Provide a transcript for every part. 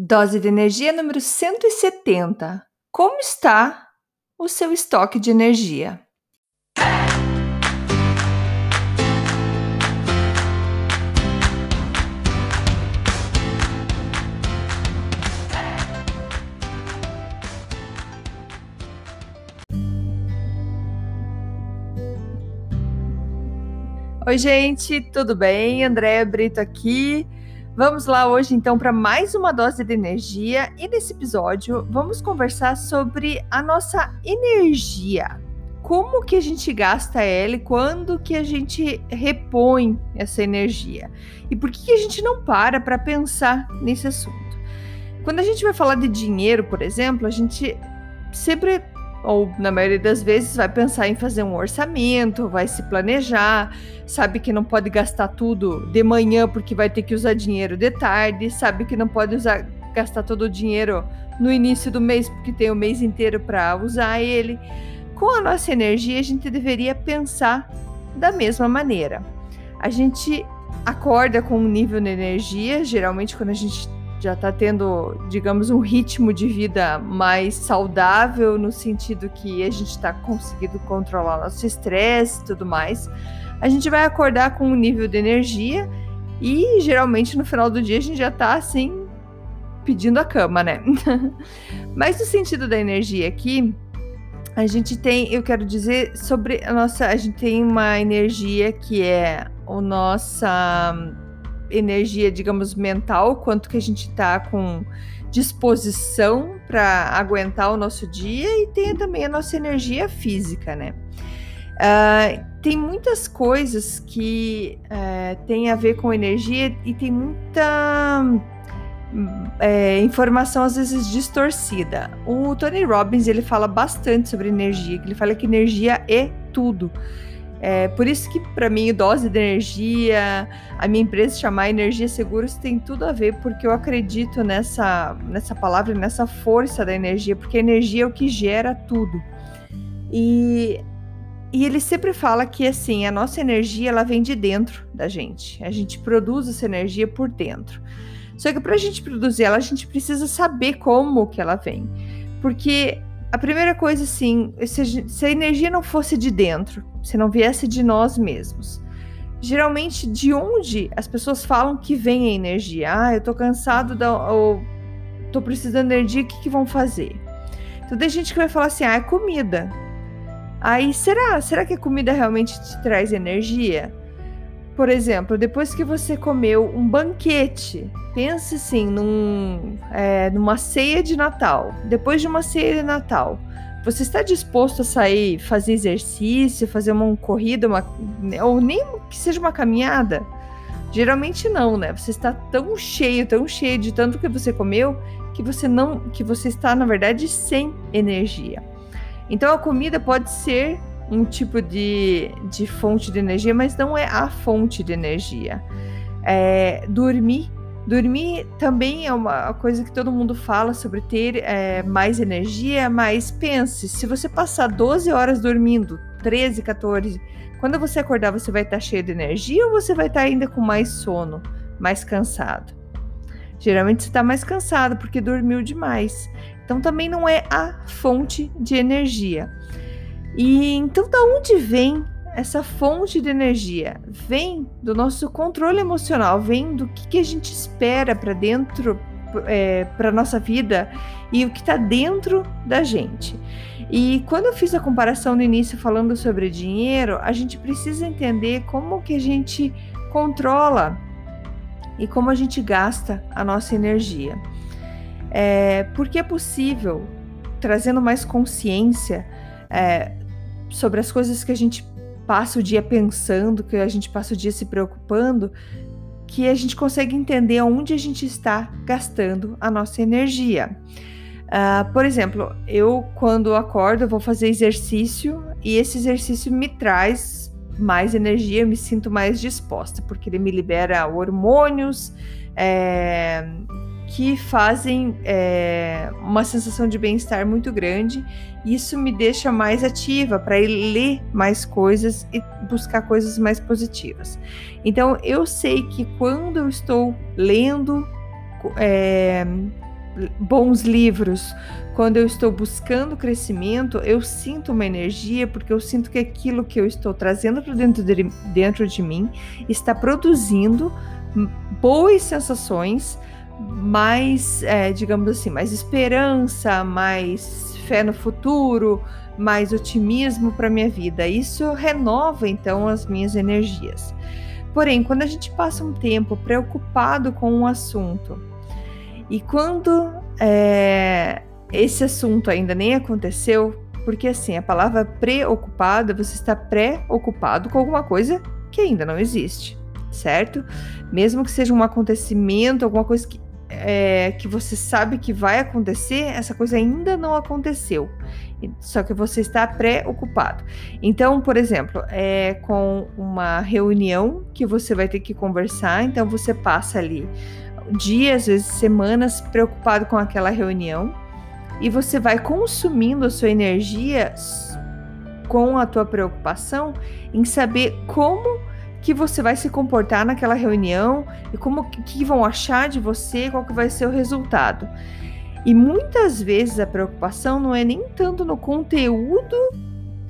Dose de energia número 170. Como está o seu estoque de energia? Oi, gente, tudo bem? Andréa Brito aqui. Vamos lá hoje então para mais uma dose de energia e nesse episódio vamos conversar sobre a nossa energia. Como que a gente gasta ela e quando que a gente repõe essa energia? E por que, que a gente não para para pensar nesse assunto? Quando a gente vai falar de dinheiro, por exemplo, a gente sempre ou na maioria das vezes vai pensar em fazer um orçamento, vai se planejar, sabe que não pode gastar tudo de manhã porque vai ter que usar dinheiro de tarde, sabe que não pode usar gastar todo o dinheiro no início do mês porque tem o mês inteiro para usar ele. Com a nossa energia, a gente deveria pensar da mesma maneira. A gente acorda com um nível de energia, geralmente quando a gente já está tendo, digamos, um ritmo de vida mais saudável, no sentido que a gente está conseguindo controlar nosso estresse e tudo mais, a gente vai acordar com um nível de energia e geralmente no final do dia a gente já está assim pedindo a cama, né? Mas no sentido da energia aqui, a gente tem, eu quero dizer sobre a nossa, a gente tem uma energia que é o nossa energia, digamos, mental, quanto que a gente está com disposição para aguentar o nosso dia e tem também a nossa energia física, né? Uh, tem muitas coisas que uh, têm a ver com energia e tem muita é, informação às vezes distorcida. O Tony Robbins ele fala bastante sobre energia, ele fala que energia é tudo. É, por isso que, para mim, dose de energia, a minha empresa chamar Energia Seguros tem tudo a ver, porque eu acredito nessa, nessa palavra, nessa força da energia, porque a energia é o que gera tudo. E, e ele sempre fala que, assim, a nossa energia, ela vem de dentro da gente. A gente produz essa energia por dentro. Só que para a gente produzir ela, a gente precisa saber como que ela vem. Porque a primeira coisa, assim, se, se a energia não fosse de dentro, se não viesse de nós mesmos, geralmente de onde as pessoas falam que vem a energia? Ah, eu tô cansado da, ou tô precisando de energia, o que, que vão fazer? Então tem gente que vai falar assim, ah, é comida. Aí será? Será que a comida realmente te traz energia? Por exemplo, depois que você comeu um banquete, pense assim, num, é, numa ceia de Natal. Depois de uma ceia de Natal, você está disposto a sair, fazer exercício, fazer uma corrida, uma, ou nem que seja uma caminhada? Geralmente não, né? Você está tão cheio, tão cheio de tanto que você comeu, que você não, que você está na verdade sem energia. Então a comida pode ser um tipo de, de fonte de energia, mas não é a fonte de energia. É, dormir. Dormir também é uma coisa que todo mundo fala sobre ter é, mais energia, mas pense, se você passar 12 horas dormindo, 13, 14, quando você acordar, você vai estar cheio de energia ou você vai estar ainda com mais sono, mais cansado? Geralmente você está mais cansado porque dormiu demais. Então também não é a fonte de energia. E então, da onde vem essa fonte de energia? Vem do nosso controle emocional, vem do que, que a gente espera para dentro, é, para nossa vida e o que está dentro da gente. E quando eu fiz a comparação no início falando sobre dinheiro, a gente precisa entender como que a gente controla e como a gente gasta a nossa energia. É, porque é possível, trazendo mais consciência, é, sobre as coisas que a gente passa o dia pensando, que a gente passa o dia se preocupando, que a gente consegue entender onde a gente está gastando a nossa energia. Uh, por exemplo, eu quando acordo vou fazer exercício e esse exercício me traz mais energia, eu me sinto mais disposta, porque ele me libera hormônios, é, que fazem é, uma sensação de bem-estar muito grande. Isso me deixa mais ativa para ler mais coisas e buscar coisas mais positivas. Então, eu sei que quando eu estou lendo, é, bons livros, quando eu estou buscando crescimento, eu sinto uma energia, porque eu sinto que aquilo que eu estou trazendo para dentro de, dentro de mim está produzindo boas sensações, mais, é, digamos assim, mais esperança, mais fé no futuro, mais otimismo para minha vida. Isso renova então as minhas energias. Porém, quando a gente passa um tempo preocupado com um assunto e quando é, esse assunto ainda nem aconteceu, porque assim, a palavra preocupado, você está preocupado com alguma coisa que ainda não existe, certo? Mesmo que seja um acontecimento, alguma coisa que, é, que você sabe que vai acontecer, essa coisa ainda não aconteceu. Só que você está preocupado. Então, por exemplo, é com uma reunião que você vai ter que conversar, então você passa ali dias, às vezes semanas, preocupado com aquela reunião e você vai consumindo a sua energia com a tua preocupação em saber como que você vai se comportar naquela reunião e como que vão achar de você, qual que vai ser o resultado. E muitas vezes a preocupação não é nem tanto no conteúdo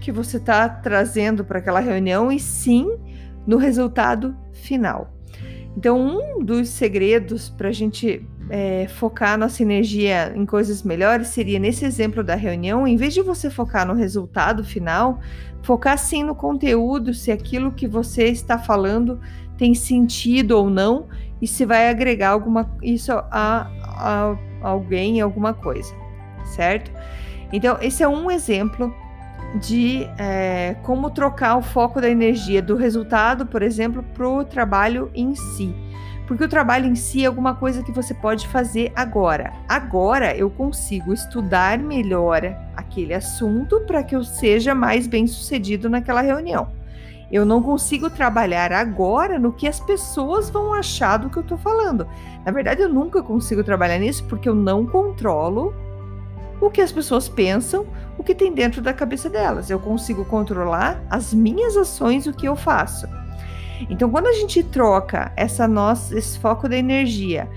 que você está trazendo para aquela reunião, e sim no resultado final. Então, um dos segredos para a gente é, focar nossa energia em coisas melhores seria nesse exemplo da reunião, em vez de você focar no resultado final, focar sim no conteúdo, se aquilo que você está falando tem sentido ou não e se vai agregar alguma isso a, a, alguém, alguma coisa, certo? Então, esse é um exemplo de é, como trocar o foco da energia do resultado, por exemplo, para o trabalho em si. Porque o trabalho em si é alguma coisa que você pode fazer agora. Agora eu consigo estudar melhor aquele assunto para que eu seja mais bem sucedido naquela reunião. Eu não consigo trabalhar agora no que as pessoas vão achar do que eu estou falando. Na verdade, eu nunca consigo trabalhar nisso porque eu não controlo o que as pessoas pensam, o que tem dentro da cabeça delas. Eu consigo controlar as minhas ações, o que eu faço. Então, quando a gente troca essa nossa, esse foco da energia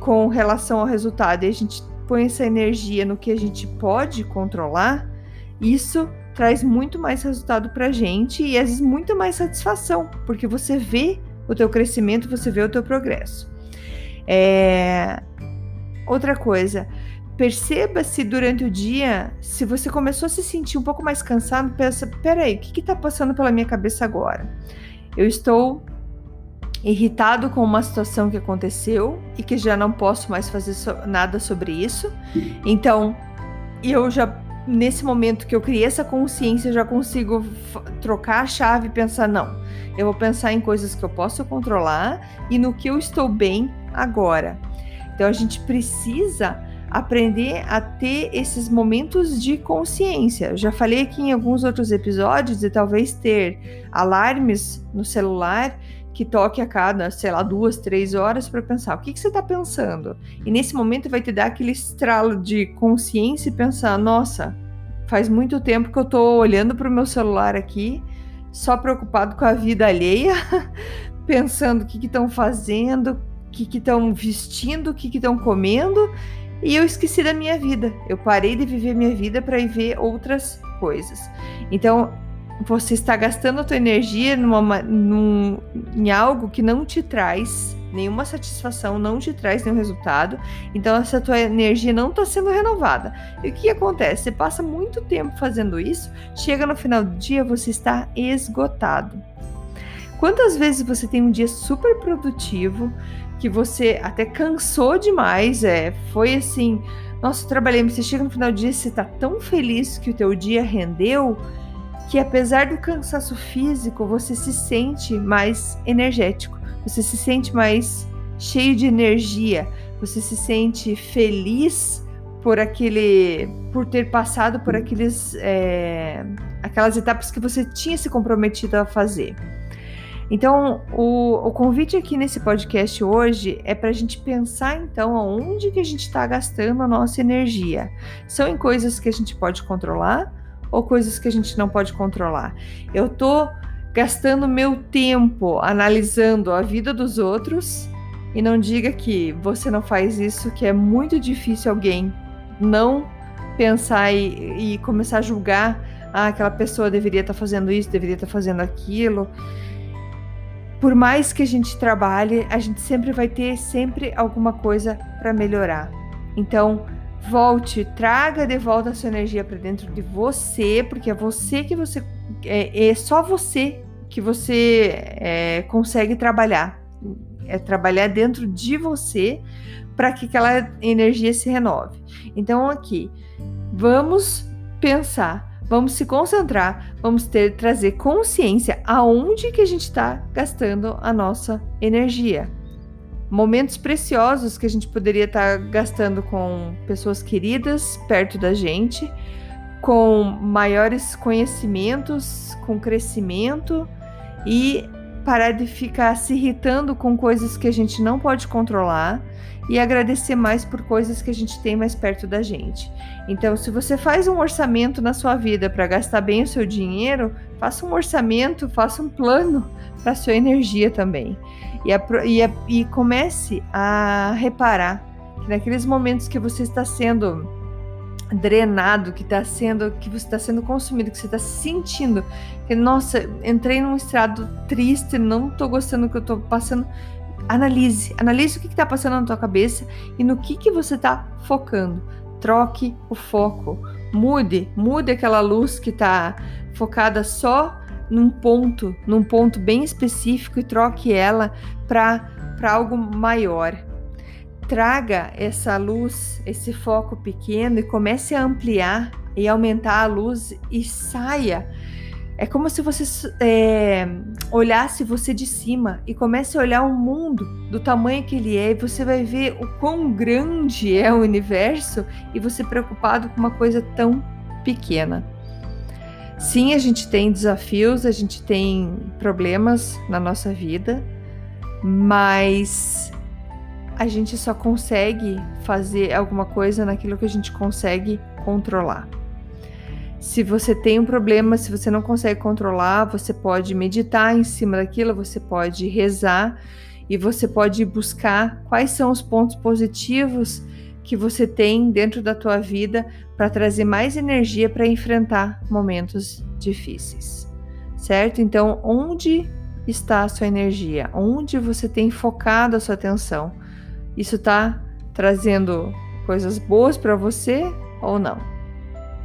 com relação ao resultado e a gente põe essa energia no que a gente pode controlar, isso traz muito mais resultado para a gente e às vezes muito mais satisfação, porque você vê o teu crescimento, você vê o teu progresso. É... Outra coisa, perceba se durante o dia, se você começou a se sentir um pouco mais cansado, pensa, peraí, o que está passando pela minha cabeça agora? Eu estou irritado com uma situação que aconteceu e que já não posso mais fazer so nada sobre isso. Então, eu já nesse momento que eu criei essa consciência, eu já consigo trocar a chave e pensar não. Eu vou pensar em coisas que eu posso controlar e no que eu estou bem agora. Então a gente precisa aprender a ter esses momentos de consciência. Já falei aqui em alguns outros episódios de talvez ter alarmes no celular que toque a cada, sei lá, duas, três horas para pensar o que, que você está pensando. E nesse momento vai te dar aquele estralo de consciência e pensar: nossa, faz muito tempo que eu estou olhando para o meu celular aqui, só preocupado com a vida alheia, pensando o que estão fazendo, o que estão vestindo, o que estão comendo e eu esqueci da minha vida. Eu parei de viver minha vida para ir ver outras coisas. Então, você está gastando a tua energia numa, num, em algo que não te traz nenhuma satisfação, não te traz nenhum resultado. Então, essa tua energia não está sendo renovada. E o que acontece? Você passa muito tempo fazendo isso, chega no final do dia, você está esgotado. Quantas vezes você tem um dia super produtivo, que você até cansou demais, é, foi assim, nossa, trabalhei, você chega no final do dia, você tá tão feliz que o teu dia rendeu, que apesar do cansaço físico, você se sente mais energético, você se sente mais cheio de energia, você se sente feliz por aquele, por ter passado por aqueles, é, aquelas etapas que você tinha se comprometido a fazer. Então, o, o convite aqui nesse podcast hoje é para a gente pensar então aonde que a gente está gastando a nossa energia. São em coisas que a gente pode controlar ou coisas que a gente não pode controlar. Eu estou gastando meu tempo analisando a vida dos outros E não diga que você não faz isso, que é muito difícil alguém não pensar e, e começar a julgar. Ah, aquela pessoa deveria estar tá fazendo isso, deveria estar tá fazendo aquilo. Por mais que a gente trabalhe, a gente sempre vai ter sempre alguma coisa para melhorar. Então, volte, traga de volta a sua energia para dentro de você, porque é você que você é, é só você que você é, consegue trabalhar, é trabalhar dentro de você para que aquela energia se renove. Então aqui, vamos pensar, vamos se concentrar, vamos ter trazer consciência aonde que a gente está gastando a nossa energia. Momentos preciosos que a gente poderia estar gastando com pessoas queridas perto da gente, com maiores conhecimentos, com crescimento e parar de ficar se irritando com coisas que a gente não pode controlar e agradecer mais por coisas que a gente tem mais perto da gente. Então, se você faz um orçamento na sua vida para gastar bem o seu dinheiro, faça um orçamento, faça um plano para sua energia também. E, a, e, a, e comece a reparar que naqueles momentos que você está sendo drenado, que está sendo, que você está sendo consumido, que você está sentindo que nossa, entrei num estado triste, não estou gostando do que eu estou passando. Analise, analise o que está passando na tua cabeça e no que que você está focando. Troque o foco, mude, mude aquela luz que está focada só num ponto, num ponto bem específico e troque ela para algo maior. Traga essa luz, esse foco pequeno e comece a ampliar e aumentar a luz e saia. É como se você é, olhasse você de cima e comece a olhar o mundo do tamanho que ele é, e você vai ver o quão grande é o universo e você preocupado com uma coisa tão pequena. Sim, a gente tem desafios, a gente tem problemas na nossa vida, mas a gente só consegue fazer alguma coisa naquilo que a gente consegue controlar. Se você tem um problema, se você não consegue controlar, você pode meditar em cima daquilo, você pode rezar e você pode buscar quais são os pontos positivos que você tem dentro da tua vida para trazer mais energia para enfrentar momentos difíceis. Certo? Então, onde está a sua energia? Onde você tem focado a sua atenção? Isso está trazendo coisas boas para você ou não?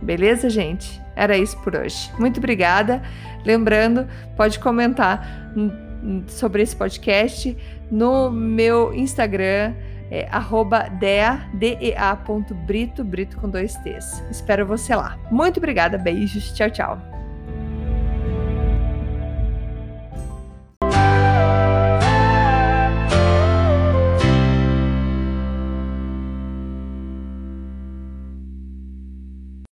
Beleza, gente? Era isso por hoje. Muito obrigada. Lembrando, pode comentar sobre esse podcast no meu Instagram é dea.brito, brito com dois T's. Espero você lá. Muito obrigada, beijos, tchau, tchau.